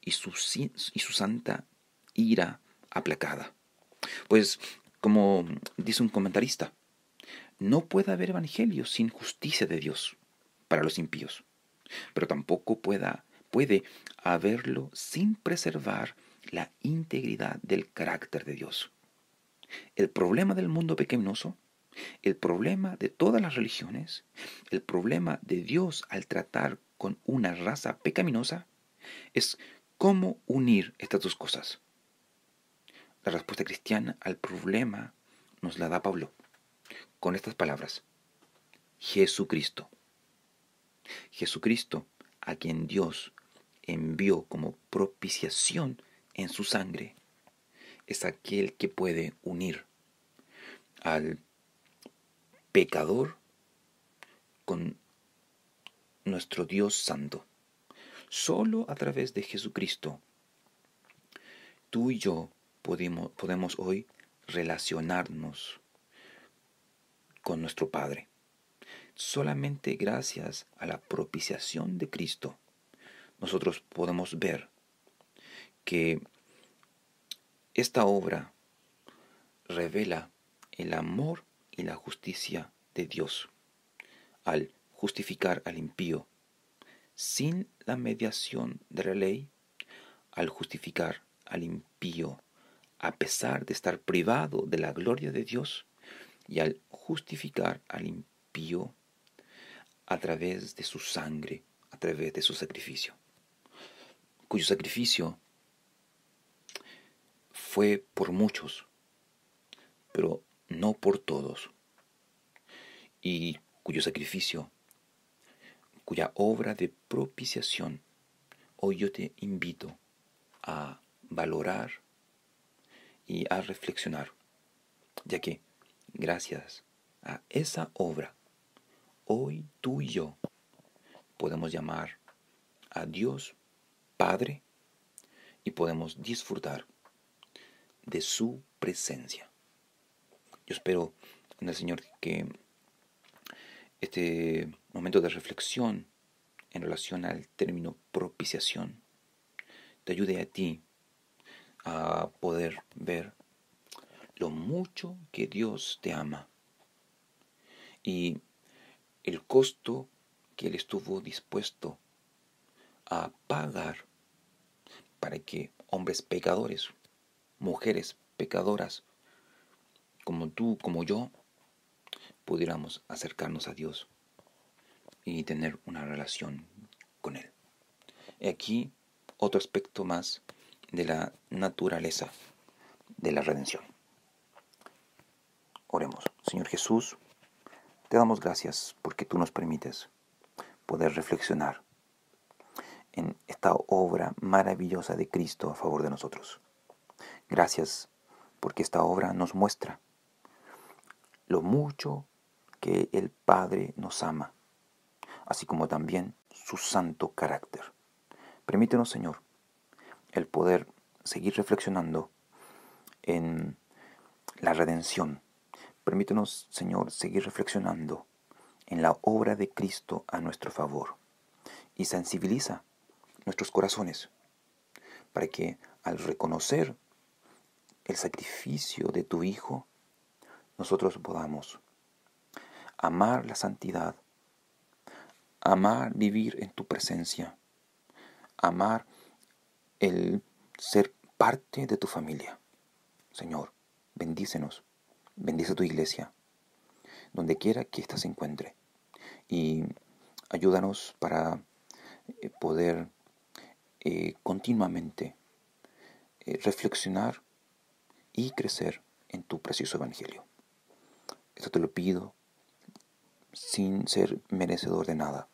y su, y su santa ira aplacada. Pues, como dice un comentarista, no puede haber evangelio sin justicia de Dios para los impíos, pero tampoco pueda, puede haberlo sin preservar la integridad del carácter de Dios. El problema del mundo pequeñoso, el problema de todas las religiones, el problema de Dios al tratar con una raza pecaminosa, es cómo unir estas dos cosas. La respuesta cristiana al problema nos la da Pablo con estas palabras. Jesucristo. Jesucristo, a quien Dios envió como propiciación en su sangre, es aquel que puede unir al pecador con nuestro Dios Santo. Solo a través de Jesucristo, tú y yo podemos, podemos hoy relacionarnos con nuestro Padre. Solamente gracias a la propiciación de Cristo, nosotros podemos ver que esta obra revela el amor y la justicia de Dios al justificar al impío sin la mediación de la ley, al justificar al impío a pesar de estar privado de la gloria de Dios y al justificar al impío a través de su sangre, a través de su sacrificio, cuyo sacrificio fue por muchos, pero no por todos, y cuyo sacrificio, cuya obra de propiciación, hoy yo te invito a valorar y a reflexionar, ya que gracias a esa obra, hoy tú y yo podemos llamar a Dios Padre y podemos disfrutar de su presencia. Yo espero en el Señor que este momento de reflexión en relación al término propiciación te ayude a ti a poder ver lo mucho que Dios te ama y el costo que Él estuvo dispuesto a pagar para que hombres pecadores mujeres pecadoras como tú, como yo, pudiéramos acercarnos a Dios y tener una relación con Él. Y aquí otro aspecto más de la naturaleza de la redención. Oremos. Señor Jesús, te damos gracias porque tú nos permites poder reflexionar en esta obra maravillosa de Cristo a favor de nosotros. Gracias porque esta obra nos muestra lo mucho que el Padre nos ama, así como también su santo carácter. Permítenos, Señor, el poder seguir reflexionando en la redención. Permítenos, Señor, seguir reflexionando en la obra de Cristo a nuestro favor y sensibiliza nuestros corazones para que al reconocer el sacrificio de tu Hijo, nosotros podamos amar la santidad, amar vivir en tu presencia, amar el ser parte de tu familia. Señor, bendícenos, bendice tu iglesia, donde quiera que ésta se encuentre, y ayúdanos para eh, poder eh, continuamente eh, reflexionar y crecer en tu precioso Evangelio. Esto te lo pido sin ser merecedor de nada,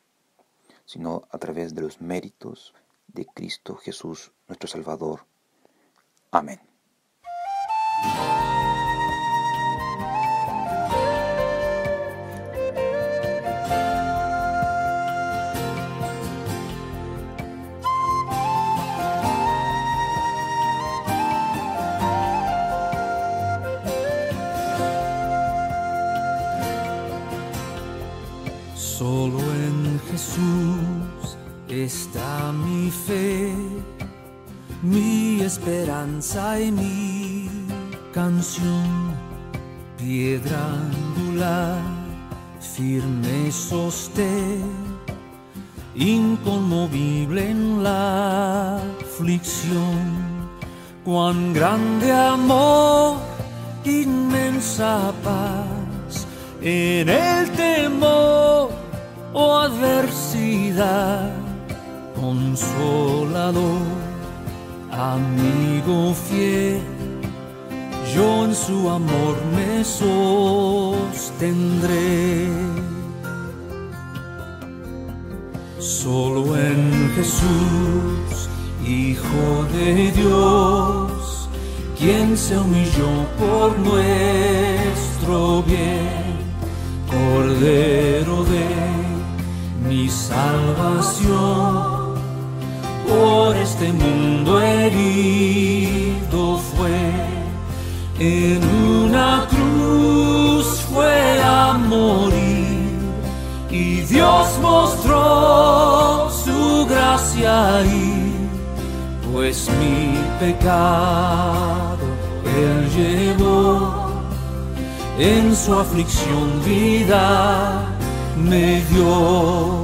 sino a través de los méritos de Cristo Jesús, nuestro Salvador. Amén. Dios, quien se humilló por nuestro bien, Cordero de mi salvación, por este mundo herido fue, en una cruz fue a morir, y Dios mostró su gracia ahí pues mi pecado Él llevó, en su aflicción vida me dio.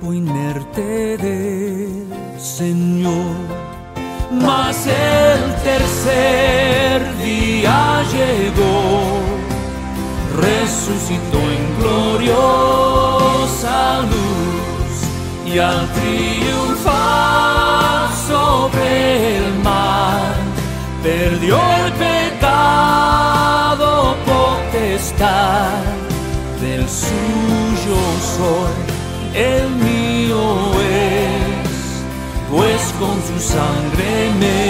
Cuerpo inerte del Señor. Mas el tercer día llegó, resucitó en gloriosa luz y al triunfar sobre el mar, perdió el pecado potestad del suyo soy, el sangre me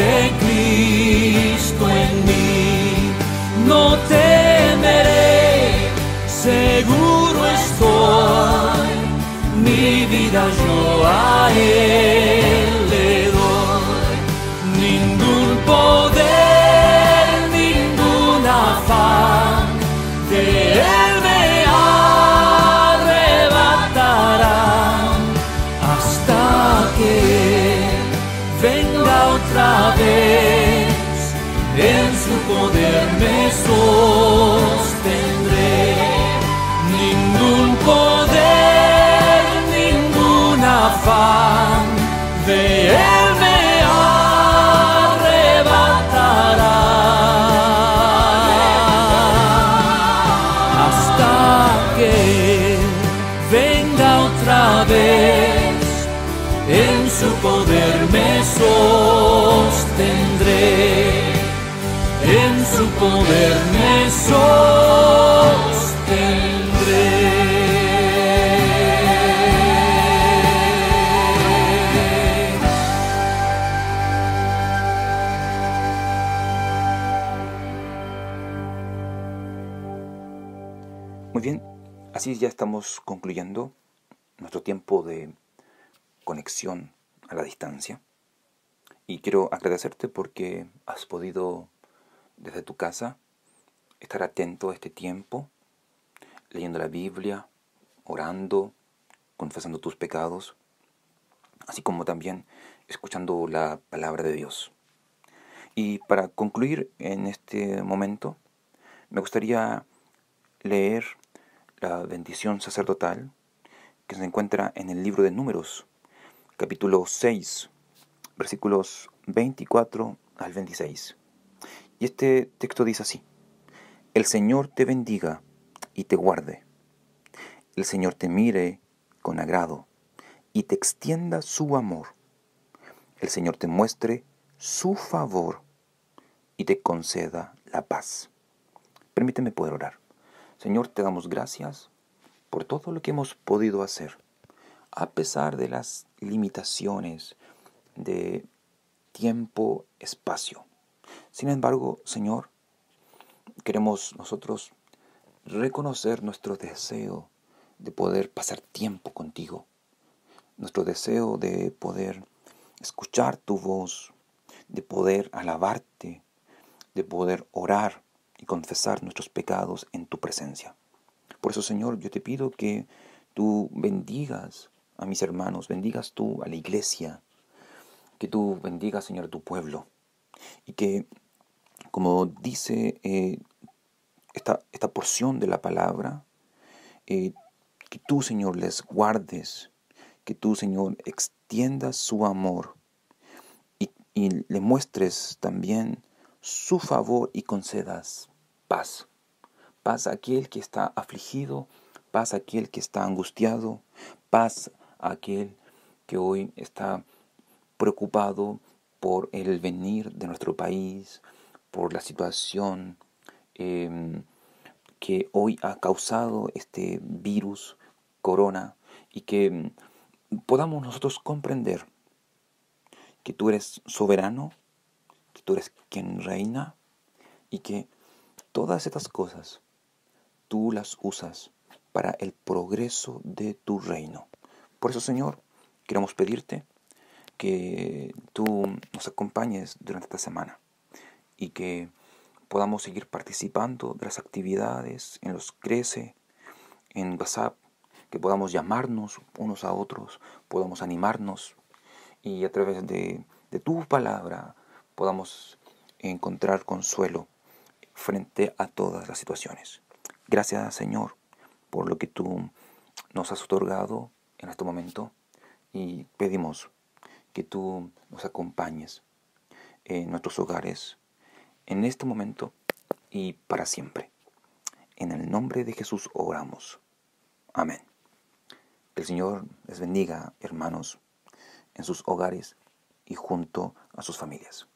de Cristo en mí. No temeré, seguro estoy, mi vida yo a sostendré. Ningún poder, Muy bien, así ya estamos concluyendo nuestro tiempo de conexión a la distancia. Y quiero agradecerte porque has podido desde tu casa estar atento a este tiempo, leyendo la Biblia, orando, confesando tus pecados, así como también escuchando la palabra de Dios. Y para concluir en este momento, me gustaría leer la bendición sacerdotal que se encuentra en el libro de Números, capítulo 6, versículos 24 al 26. Y este texto dice así, El Señor te bendiga y te guarde. El Señor te mire con agrado y te extienda su amor. El Señor te muestre su favor y te conceda la paz. Permíteme poder orar. Señor, te damos gracias por todo lo que hemos podido hacer, a pesar de las limitaciones de tiempo, espacio. Sin embargo, Señor, queremos nosotros reconocer nuestro deseo de poder pasar tiempo contigo, nuestro deseo de poder escuchar tu voz, de poder alabarte, de poder orar y confesar nuestros pecados en tu presencia. Por eso, Señor, yo te pido que tú bendigas a mis hermanos, bendigas tú a la iglesia, que tú bendigas, Señor, a tu pueblo. Y que, como dice eh, esta, esta, porción de la palabra, eh, que tú, Señor, les guardes, que tú, Señor, extiendas su amor y, y le muestres también su favor y concedas paz. Paz a aquel que está afligido, paz a aquel que está angustiado, paz a aquel que hoy está preocupado por el venir de nuestro país, por la situación em, que hoy ha causado este virus corona y que em, podamos nosotros comprender que tú eres soberano, que tú eres quien reina y que todas estas cosas tú las usas para el progreso de tu reino. Por eso, Señor, queremos pedirte que tú nos acompañes durante esta semana y que podamos seguir participando de las actividades en los Crece, en WhatsApp, que podamos llamarnos unos a otros, podamos animarnos y a través de, de tu palabra podamos encontrar consuelo frente a todas las situaciones. Gracias Señor por lo que tú nos has otorgado en este momento y pedimos que tú nos acompañes en nuestros hogares en este momento y para siempre. En el nombre de Jesús oramos. Amén. Que el Señor les bendiga, hermanos, en sus hogares y junto a sus familias.